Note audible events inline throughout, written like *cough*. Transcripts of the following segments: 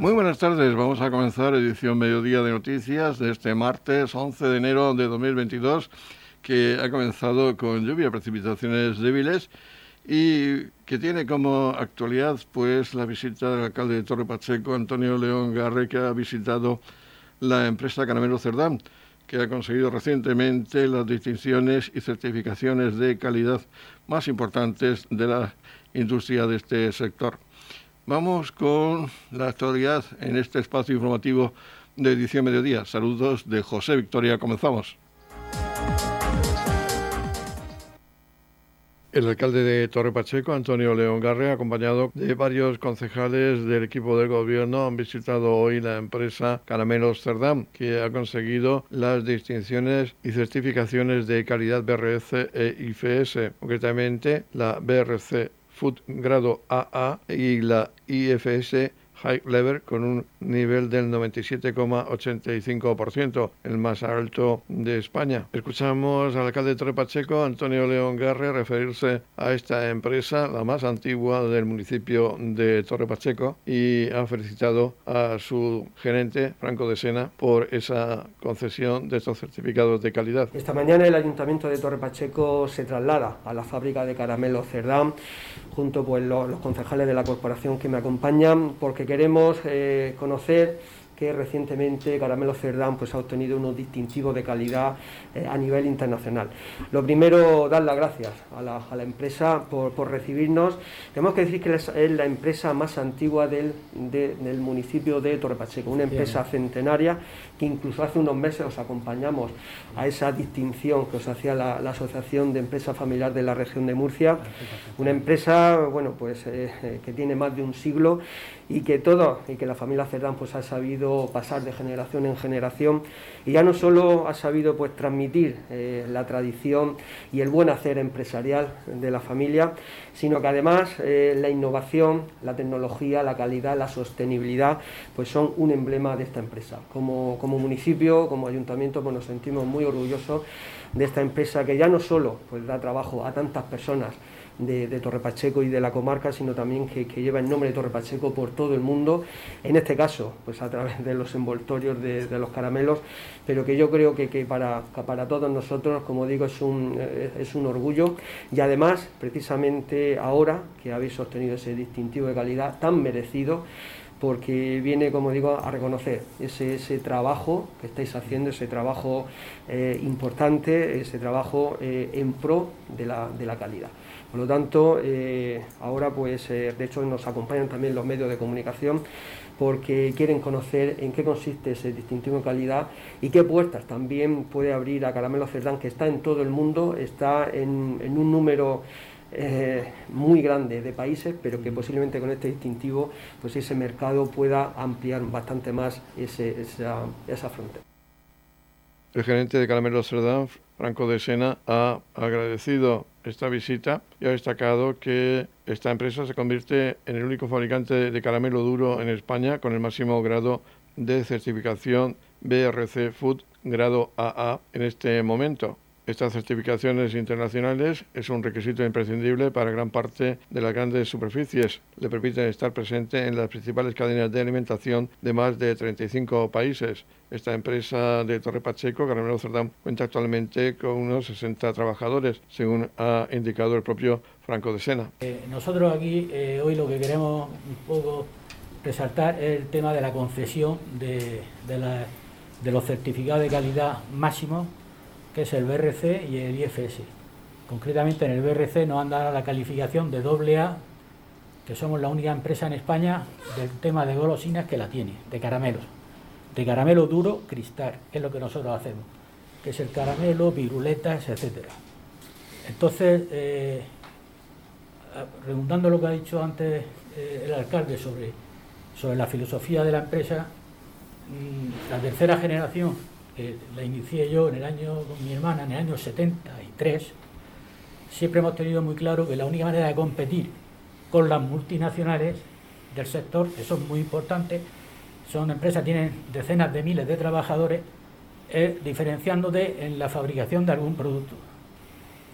Muy buenas tardes, vamos a comenzar edición Mediodía de Noticias de este martes 11 de enero de 2022 que ha comenzado con lluvia, precipitaciones débiles y que tiene como actualidad pues la visita del alcalde de Torre Pacheco, Antonio León Garre, que ha visitado la empresa Caramelo Cerdán, que ha conseguido recientemente las distinciones y certificaciones de calidad más importantes de la industria de este sector. Vamos con la actualidad en este espacio informativo de edición mediodía. Saludos de José Victoria. Comenzamos. El alcalde de Torre Pacheco, Antonio León Garre, acompañado de varios concejales del equipo del gobierno, han visitado hoy la empresa Caramelos Cerdán, que ha conseguido las distinciones y certificaciones de calidad BRC e IFS, concretamente la BRC Food grado AA y la IFS High Level con un nivel del 97,85%, el más alto de España. Escuchamos al alcalde de Torre Pacheco, Antonio León Garre, referirse a esta empresa, la más antigua del municipio de Torre Pacheco, y ha felicitado a su gerente, Franco de Sena, por esa concesión de estos certificados de calidad. Esta mañana el Ayuntamiento de Torre Pacheco se traslada a la fábrica de caramelo Cerdán, junto con pues, los concejales de la corporación que me acompañan, porque queremos eh, conocer que recientemente Caramelo Cerdán pues, ha obtenido unos distintivos de calidad eh, a nivel internacional. Lo primero, dar las gracias a la, empresa por, recibirnos. Tenemos que decir que es, la empresa más antigua del, del municipio de Torre Pacheco, una empresa centenaria que incluso hace unos meses os acompañamos a esa distinción que os hacía la, Asociación de Empresas Familiar de la región de Murcia. Una empresa bueno, pues, eh, que tiene más de un siglo y que todo, y que la familia Cerdán pues, ha sabido pasar de generación en generación y ya no solo ha sabido pues, transmitir eh, la tradición y el buen hacer empresarial de la familia, sino que además la innovación, la tecnología, la calidad, la sostenibilidad, pues son un emblema de esta empresa. Como, como municipio, como ayuntamiento, pues nos sentimos muy orgullosos de esta empresa que ya no solo pues, da trabajo a tantas personas de, Torre Pacheco y de la comarca, sino también que, lleva el nombre de Torre Pacheco por todo el mundo, en este caso, pues a través de los envoltorios de, los caramelos, pero que yo creo que, para, para, todos nosotros, como digo, es un, eh, es un orgullo. Y además, precisamente ahora que habéis obtenido ese distintivo de calidad tan merecido, porque viene, como digo, a reconocer ese, ese trabajo que estáis haciendo, ese trabajo eh, importante, ese trabajo eh, en pro de la, de la, calidad. Por lo tanto, eh, ahora pues de hecho nos acompañan también los medios de comunicación porque quieren conocer en qué consiste ese distintivo de calidad y qué puertas también puede abrir a Caramelo Cerdán, que está en todo el mundo, está en, en un número eh, muy grande de países, pero que posiblemente con este distintivo pues ese mercado pueda ampliar bastante más ese, esa, esa frontera. El gerente de Caramelo Cerdán, Franco de Sena, ha agradecido esta visita y ha destacado que esta empresa se convierte en el único fabricante de caramelo duro en España con el máximo grado de certificación BRC Food grado AA en este momento. Estas certificaciones internacionales es un requisito imprescindible para gran parte de las grandes superficies. Le permiten estar presente en las principales cadenas de alimentación de más de 35 países. Esta empresa de Torre Pacheco, Caramelo Cerdán, cuenta actualmente con unos 60 trabajadores, según ha indicado el propio Franco de Sena. Eh, nosotros aquí eh, hoy lo que queremos un poco resaltar es el tema de la concesión de, de los certificados de calidad máximos que es el BRC y el IFS. Concretamente en el BRC nos han dado la calificación de doble A, que somos la única empresa en España del tema de golosinas que la tiene, de caramelos. De caramelo duro, cristal, es lo que nosotros hacemos, que es el caramelo, viruletas, etcétera. Entonces, eh, redundando lo que ha dicho antes eh, el alcalde sobre, sobre la filosofía de la empresa, mm, la tercera generación la inicié yo en el año con mi hermana, en el año 73, siempre hemos tenido muy claro que la única manera de competir con las multinacionales del sector, que son muy importantes, son empresas que tienen decenas de miles de trabajadores, es diferenciándote en la fabricación de algún producto.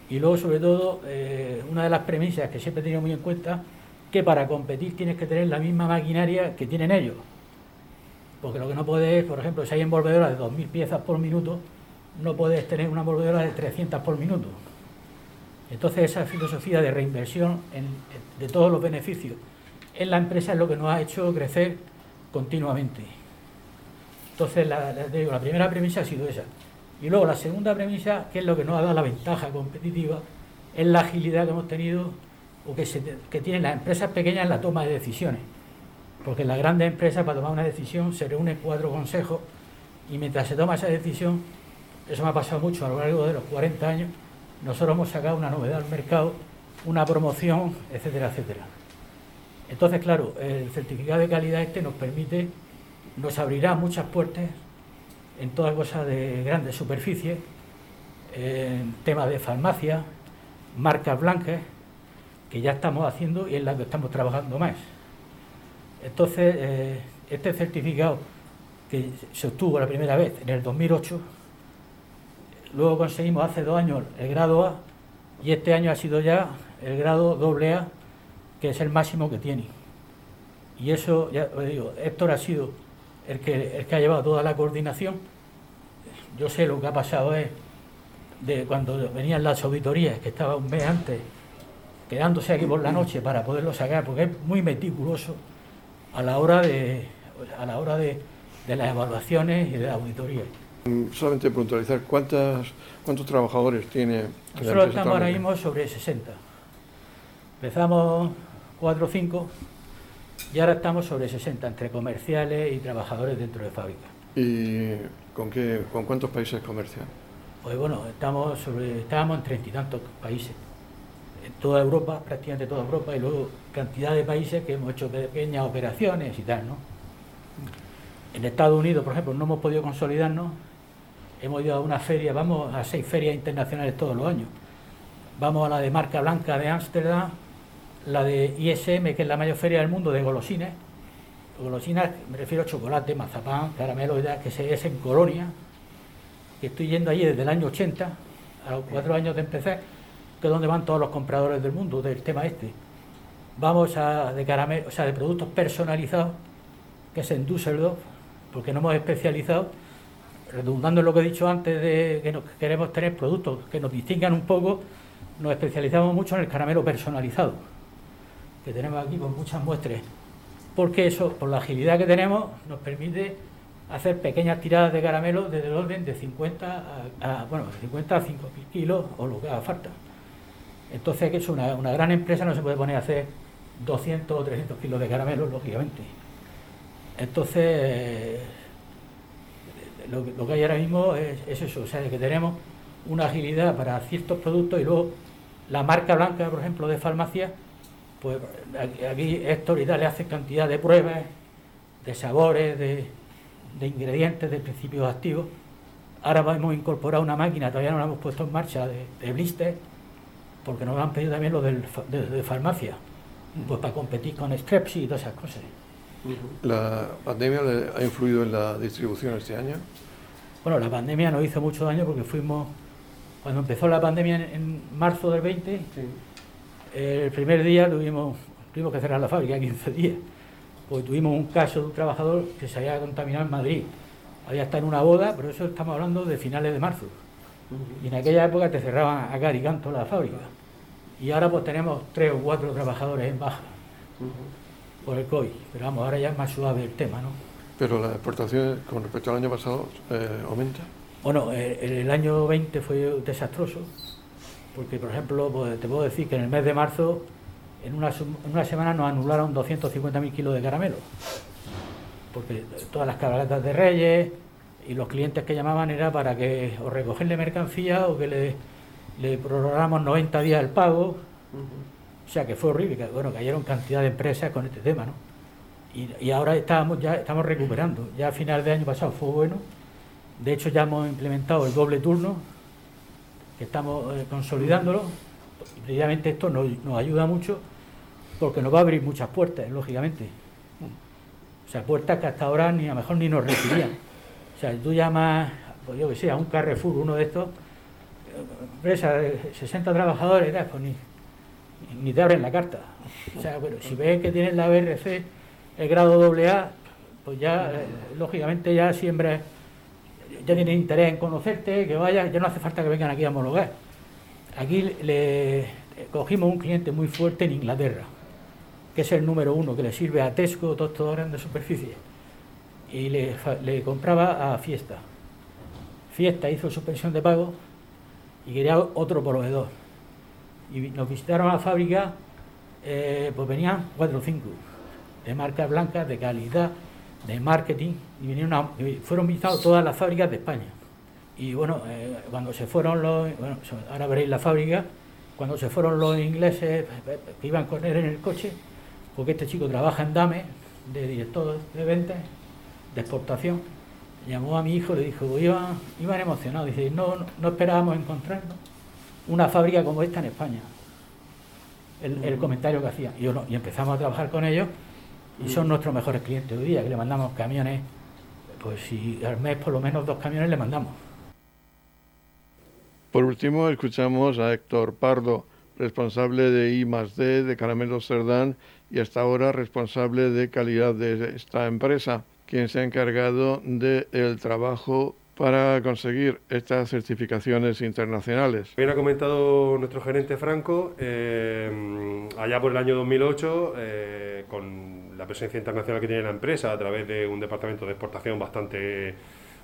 Y luego, sobre todo, eh, una de las premisas que siempre he tenido muy en cuenta, que para competir tienes que tener la misma maquinaria que tienen ellos. Porque lo que no puedes, por ejemplo, si hay envolvedoras de 2.000 piezas por minuto, no puedes tener una envolvedora de 300 por minuto. Entonces esa filosofía de reinversión de todos los beneficios en la empresa es lo que nos ha hecho crecer continuamente. Entonces la, la primera premisa ha sido esa. Y luego la segunda premisa, que es lo que nos ha dado la ventaja competitiva, es la agilidad que hemos tenido o que, que tienen las empresas pequeñas en la toma de decisiones. Porque las grandes empresas para tomar una decisión se reúnen cuatro consejos y mientras se toma esa decisión, eso me ha pasado mucho a lo largo de los 40 años, nosotros hemos sacado una novedad al mercado, una promoción, etcétera, etcétera. Entonces, claro, el certificado de calidad este nos permite, nos abrirá muchas puertas en todas cosas de grandes superficies, en temas de farmacia, marcas blancas, que ya estamos haciendo y en las que estamos trabajando más. Entonces, eh, este certificado que se obtuvo la primera vez en el 2008, luego conseguimos hace dos años el grado A y este año ha sido ya el grado AA, que es el máximo que tiene. Y eso, ya os digo, Héctor ha sido el que, el que ha llevado toda la coordinación. Yo sé lo que ha pasado es de cuando venían las auditorías, que estaba un mes antes, quedándose aquí por la noche para poderlo sacar, porque es muy meticuloso a la hora de, a la hora de, las evaluaciones y de la auditoría. Mm, solamente puntualizar, ¿cuántas, ¿cuántos trabajadores tiene? Nosotros estamos ahora mismo sobre 60. Empezamos 4 o 5 y ahora estamos sobre 60 entre comerciales y trabajadores dentro de fábrica. ¿Y con, qué, con cuántos países comercian? Pues bueno, estamos sobre, estábamos en treinta y tantos países, en toda Europa, prácticamente toda Europa, y luego cantidad de países que hemos hecho pequeñas operaciones y tal, ¿no? En Estados Unidos, por ejemplo, no hemos podido consolidarnos, hemos ido a una feria, vamos a seis ferias internacionales todos los años. Vamos a la de marca blanca de Ámsterdam, la de ISM, que es la mayor feria del mundo de golosinas. Golosinas, me refiero a chocolate, mazapán, caramelo, que se es en Colonia, que estoy yendo allí desde el año 80, a los cuatro años de empezar, que es donde van todos los compradores del mundo del tema este. Vamos a de caramelo, o sea, de productos personalizados, que es en Düsseldorf, porque no hemos especializado, redundando en lo que he dicho antes de que queremos tener productos que nos distingan un poco, nos especializamos mucho en el caramelo personalizado que tenemos aquí con muchas muestras, porque eso, por la agilidad que tenemos, nos permite hacer pequeñas tiradas de caramelo desde el orden de 50 a, bueno, 50 a 5 kilos o lo que haga falta. Entonces, que es una, gran empresa, no se puede poner a hacer 200 o 300 kilos de caramelo, lógicamente. Entonces, lo, que hay ahora mismo es, es, eso, o sea, que tenemos una agilidad para ciertos productos y luego la marca blanca, por ejemplo, de farmacia, pues aquí Héctor y tal le hace cantidad de pruebas, de sabores, de, ingredientes, de principios activos. Ahora hemos incorporado una máquina, todavía no la hemos puesto en marcha, de, blister, porque nos han pedido también lo de, farmacia, pues para competir con Strepsi y todas esas cosas. ¿La pandemia ha influido en la distribución este año? Bueno, la pandemia nos hizo mucho daño porque fuimos, cuando empezó la pandemia en, marzo del 20, el primer día tuvimos, tuvimos que cerrar la fábrica 15 días, pues tuvimos un caso de un trabajador que se había contaminado en Madrid. Había estado en una boda, pero eso estamos hablando de finales de marzo. Y en aquella época te cerraban a y canto la fábrica. Y ahora pues tenemos tres o cuatro trabajadores en baja por el COVID. Pero vamos, ahora ya es más suave el tema, ¿no? Pero la exportación con respecto al año pasado eh, aumenta. Bueno, el, el año 20 fue desastroso porque por ejemplo pues, te puedo decir que en el mes de marzo en una, semana nos anularon 250.000 kilos de caramelo, porque todas las cabalgatas de Reyes y los clientes que llamaban era para que o recogerle mercancía o que le, le prorrogáramos 90 días el pago, o sea que fue horrible, bueno, cayeron cantidad de empresas con este tema, ¿no? Y, ahora estamos ya estamos recuperando, ya a final de año pasado fue bueno, de hecho ya hemos implementado el doble turno, que estamos eh, consolidándolo. Precisamente esto nos, ayuda mucho porque nos va a abrir muchas puertas, lógicamente. O sea, puertas que hasta ahora ni a lo mejor ni nos recibían. O sea, tú llamas, pues yo que sé, a un Carrefour, uno de estos, empresa de 60 trabajadores, pues ni, ni te abren la carta. O sea, bueno, si ves que tienes la BRC, el grado AA, pues ya, eh, lógicamente, ya siempre ya tienen interés en conocerte, que vayas, ya no hace falta que vengan aquí a homologar. Aquí le cogimos un cliente muy fuerte en Inglaterra, que es el número uno, que le sirve a Tesco, todos estos grandes superficies, y le, le compraba a Fiesta. Fiesta hizo suspensión de pago y quería otro proveedor. Y nos visitaron a la fábrica, eh, pues venían cuatro o cinco, de marcas blancas, de calidad, de marketing, y vinieron fueron visitados todas las fábricas de España. Y bueno, eh, cuando se fueron los, bueno, ahora veréis la fábrica, cuando se fueron los ingleses que iban con él en el coche, porque este chico trabaja en DAME, de director de ventas, de exportación, llamó a mi hijo y le dijo, iban, iban emocionados, dice, no, no esperábamos encontrarnos una fábrica como esta en España. El, comentario que hacía. Y, y empezamos a trabajar con ellos y son nuestros mejores clientes hoy día, que le mandamos camiones, pues si al mes por lo menos dos camiones le mandamos. Por último, escuchamos a Héctor Pardo, responsable de I D de Caramelos Cerdán y hasta ahora responsable de calidad de esta empresa, quien se ha encargado del trabajo para conseguir estas certificaciones internacionales. Bien ha comentado nuestro gerente Franco, eh, allá por el año 2008, eh, con la presencia internacional que tiene la empresa a través de un departamento de exportación bastante,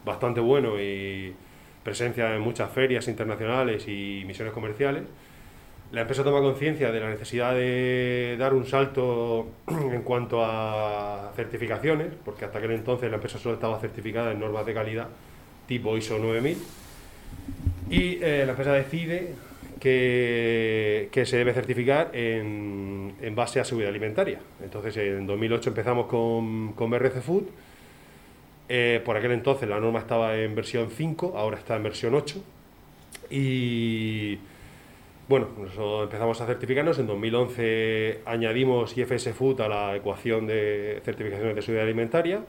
bastante bueno y presencia en muchas ferias internacionales y misiones comerciales, la empresa toma conciencia de la necesidad de dar un salto *clears throat* en cuanto a certificaciones, porque hasta aquel entonces la empresa solo estaba certificada en normas de calidad tipo ISO 9000. Y eh, la empresa decide que, que se debe certificar en, en, base a seguridad alimentaria. Entonces en 2008 empezamos con, con BRC Food. Eh, por aquel entonces la norma estaba en versión 5, ahora está en versión 8. Y bueno, nosotros empezamos a certificarnos. En 2011 añadimos IFS Food a la ecuación de certificaciones de seguridad alimentaria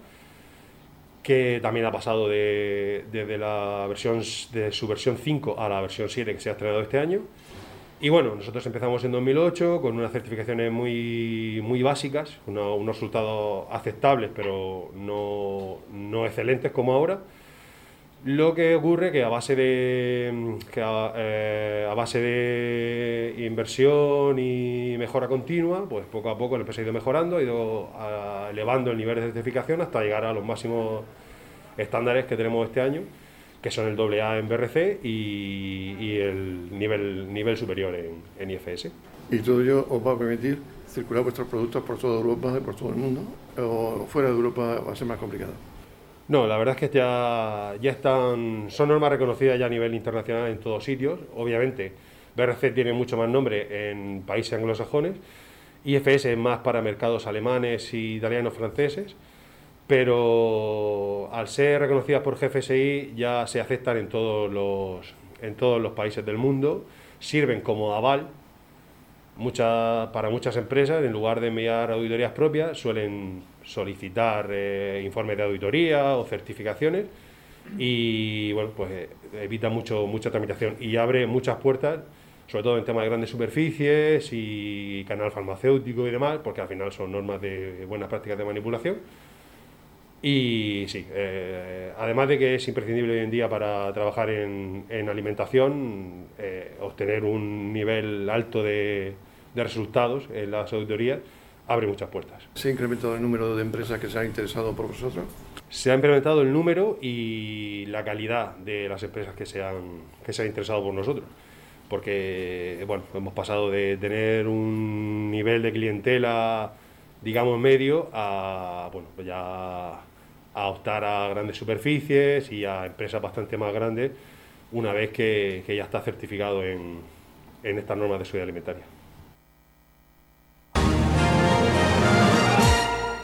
que también ha pasado de, desde la versión, de su versión 5 a la versión 7 que se ha estrenado este año. Y bueno, nosotros empezamos en 2008 con unas certificaciones muy, muy básicas, unos resultados aceptables, pero no, no, excelentes como ahora. Lo que ocurre que a base de, que a, eh, base de inversión y mejora continua, pues poco a poco la empresa ha ido mejorando, ha ido elevando el nivel de certificación hasta llegar a los máximos estándares que tenemos este año, que son el AA en BRC y, el nivel, nivel superior en, en IFS. ¿Y todo ello os va a permitir circular vuestros productos por toda Europa y por todo el mundo? ¿O fuera de Europa va a ser más complicado? No, la verdad es que ya, ya están, son normas reconocidas ya a nivel internacional en todos sitios. Obviamente, BRC tiene mucho más nombre en países anglosajones, IFS es más para mercados alemanes italianos franceses, pero al ser reconocidas por GFSI ya se aceptan en todos los, en todos los países del mundo, sirven como aval para muchas empresas, en lugar de enviar auditorías propias, suelen solicitar eh, informes de auditoría o certificaciones y bueno, pues eh, evita mucho, mucha tramitación y abre muchas puertas, sobre todo en temas de grandes superficies y canal farmacéutico y demás, porque al final son normas de buenas prácticas de manipulación. Y sí, eh, además de que es imprescindible hoy en día para trabajar en, en alimentación, obtener un nivel alto de, de resultados en las auditorías, abre muchas puertas. ¿Se ha incrementado el número de empresas que se han interesado por vosotros? Se ha incrementado el número y la calidad de las empresas que se han, que se han interesado por nosotros. Porque bueno, hemos pasado de tener un nivel de clientela, digamos, medio, a bueno, pues ya a optar a grandes superficies y a empresas bastante más grandes una vez que, que ya está certificado en, en estas normas de seguridad alimentaria.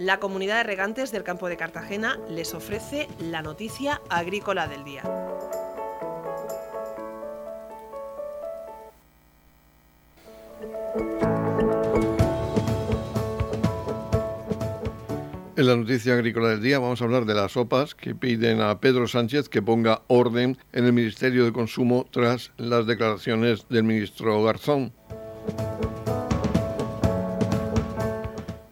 La comunidad de regantes del campo de Cartagena les ofrece la noticia agrícola del día. En la noticia agrícola del día vamos a hablar de las sopas que piden a Pedro Sánchez que ponga orden en el Ministerio de Consumo tras las declaraciones del ministro Garzón.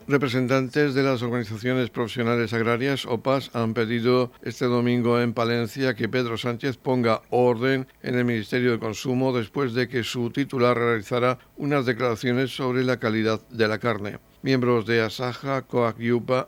Representantes de las organizaciones profesionales agrarias, OPAS, han pedido este domingo en Palencia que Pedro Sánchez ponga orden en el Ministerio de Consumo después de que su titular realizara unas declaraciones sobre la calidad de la carne. Miembros de Asaja, Coac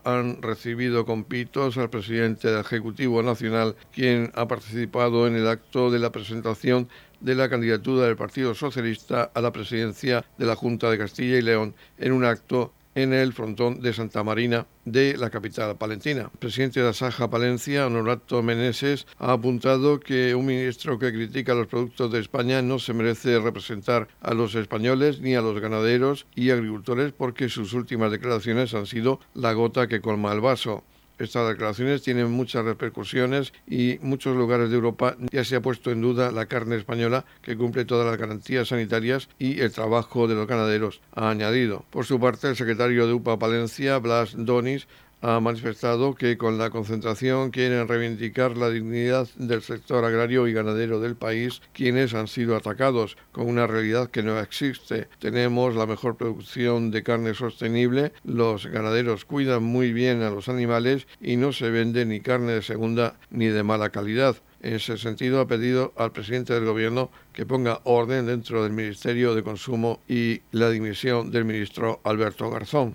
han recibido con pitos al presidente del Ejecutivo Nacional, quien ha participado en el acto de la presentación de la candidatura del Partido Socialista a la presidencia de la Junta de Castilla y León en un acto en el frontón de Santa Marina de la capital palentina. El presidente de Asaja Palencia, Honorato Meneses, ha apuntado que un ministro que critica los productos de España no se merece representar a los españoles ni a los ganaderos y agricultores porque sus últimas declaraciones han sido la gota que colma el vaso. Estas declaraciones tienen muchas repercusiones y muchos lugares de Europa ya se ha puesto en duda la carne española que cumple todas las garantías sanitarias y el trabajo de los ganaderos, ha añadido. Por su parte, el secretario de UPA Palencia, Blas Donis, ha manifestado que con la concentración quieren reivindicar la dignidad del sector agrario y ganadero del país, quienes han sido atacados con una realidad que no existe. Tenemos la mejor producción de carne sostenible, los ganaderos cuidan muy bien a los animales y no se vende ni carne de segunda ni de mala calidad. En ese sentido, ha pedido al presidente del Gobierno que ponga orden dentro del Ministerio de Consumo y la dimisión del ministro Alberto Garzón.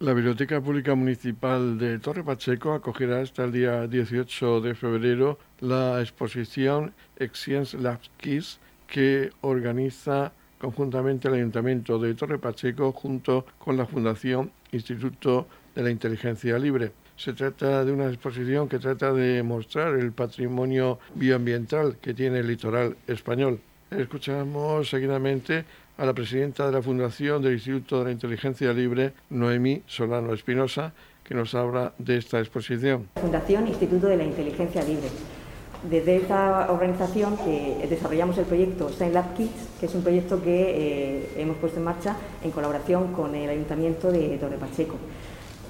La Biblioteca Pública Municipal de Torre Pacheco acogerá hasta el día 18 de febrero la exposición Excience Labs Kids que organiza conjuntamente el Ayuntamiento de Torre Pacheco junto con la Fundación Instituto de la Inteligencia Libre. Se trata de una exposición que trata de mostrar el patrimonio bioambiental que tiene el litoral español. Escuchamos seguidamente a la presidenta de la Fundación del Instituto de la Inteligencia Libre, Noemí Solano Espinosa, que nos habla de esta exposición. Fundación Instituto de la Inteligencia Libre. Desde esta organización desarrollamos el proyecto Science Lab Kids, que es un proyecto que eh, hemos puesto en marcha en colaboración con el Ayuntamiento de Torre Pacheco.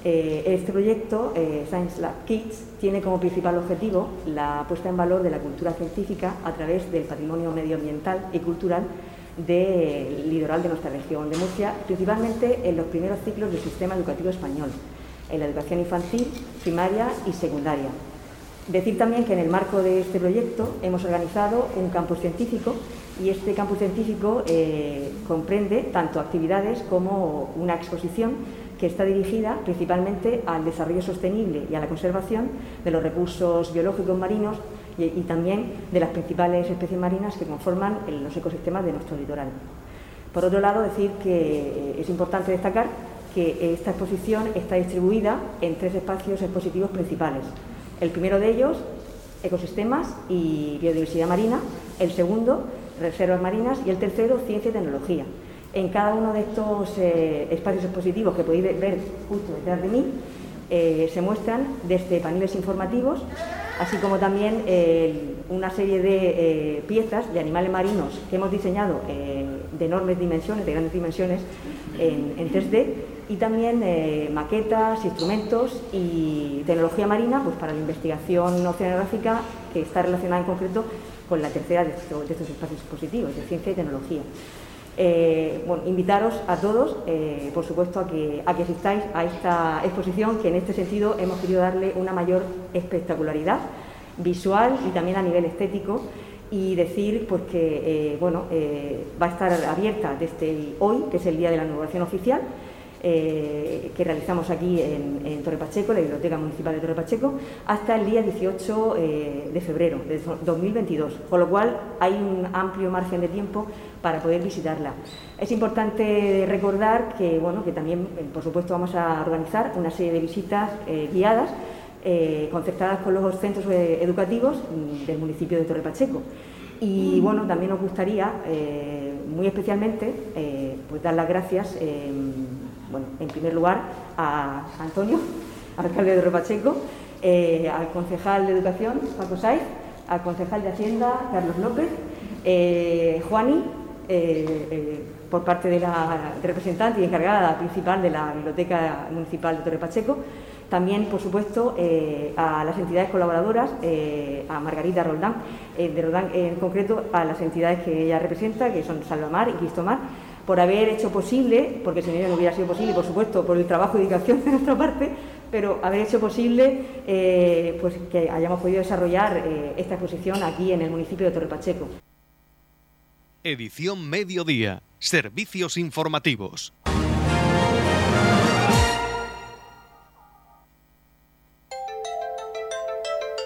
Eh, este proyecto, eh, Science Lab Kids, tiene como principal objetivo la puesta en valor de la cultura científica a través del patrimonio medioambiental y cultural del litoral de nuestra región de Murcia, principalmente en los primeros ciclos del sistema educativo español, en la educación infantil, primaria y secundaria. Decir también que en el marco de este proyecto hemos organizado un campus científico y este campus científico eh, comprende tanto actividades como una exposición que está dirigida principalmente al desarrollo sostenible y a la conservación de los recursos biológicos marinos y, también de las principales especies marinas que conforman los ecosistemas de nuestro litoral. Por otro lado, decir que eh, es importante destacar que esta exposición está distribuida en tres espacios expositivos principales. El primero de ellos, ecosistemas y biodiversidad marina, el segundo, reservas marinas y el tercero, ciencia y tecnología. En cada uno de estos eh, espacios expositivos que podéis ver justo detrás de mí, eh, se muestran desde paneles informativos así como también eh, una serie de eh, piezas de animales marinos que hemos diseñado eh, de enormes dimensiones, de grandes dimensiones, en, 3D, y también maquetas, instrumentos y tecnología marina pues, para la investigación oceanográfica que está relacionada en concreto con la tercera de estos, de estos espacios expositivos, de ciencia y tecnología. Bueno, invitaros a todos, por supuesto, a que, asistáis a esta exposición que en este sentido hemos querido darle una mayor espectacularidad visual y también a nivel estético y decir pues, que bueno, va a estar abierta desde hoy, que es el día de la inauguración oficial, eh, que realizamos aquí en, Torre Pacheco, la Biblioteca Municipal de Torre Pacheco, hasta el día 18 eh, de febrero de 2022, con lo cual hay un amplio margen de tiempo para poder visitarla. Es importante recordar que, bueno, que también, eh, por supuesto, vamos a organizar una serie de visitas guiadas concertadas con los centros educativos mm, del municipio de Torre Pacheco. Y bueno, también nos gustaría, muy especialmente, pues dar las gracias bueno, en primer lugar a Antonio, alcalde de Ropacheco, eh, al concejal de Educación, Paco Saiz, al concejal de Hacienda, Carlos López, eh, Juani, eh, por parte de la representante y encargada principal de la Biblioteca Municipal de Torre Pacheco, también, por supuesto, a las entidades colaboradoras, a Margarita Roldán, de en concreto, a las entidades que ella representa, que son Salvamar y Cristomar, por haber hecho posible, porque si no hubiera sido posible, por supuesto, por el trabajo y dedicación de nuestra parte, pero haber hecho posible eh, pues que hayamos podido desarrollar eh, esta exposición aquí en el municipio de Torre Pacheco. Edición Mediodía. Servicios informativos.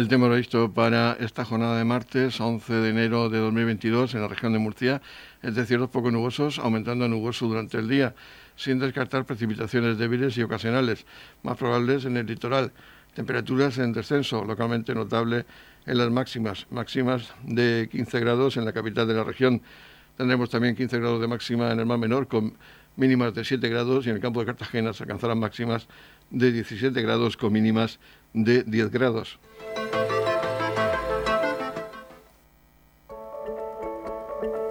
El tema visto para esta jornada de martes, 11 de enero de 2022, en la región de Murcia, es de cielos poco nubosos, aumentando a nuboso durante el día, sin descartar precipitaciones débiles y ocasionales, más probables en el litoral. Temperaturas en descenso, localmente notable en las máximas, máximas de 15 grados en la capital de la región. Tendremos también 15 grados de máxima en el mar menor, con mínimas de 7 grados, y en el campo de Cartagena se alcanzarán máximas de 17 grados con mínimas de 10 grados.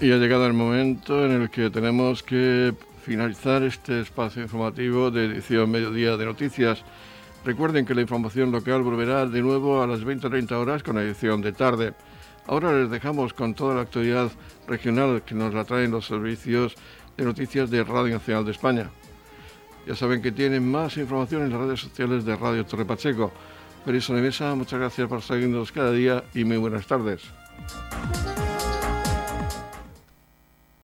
Y ha llegado el momento en el que tenemos que finalizar este espacio informativo de edición Mediodía de Noticias. Recuerden que la información local volverá de nuevo a las 20.30 horas con edición de tarde. Ahora les dejamos con toda la actualidad regional que nos la traen los servicios de noticias de Radio Nacional de España. Ya saben que tienen más información en las redes sociales de Radio Torre Pacheco. De Mesa, muchas gracias por seguirnos cada día y muy buenas tardes.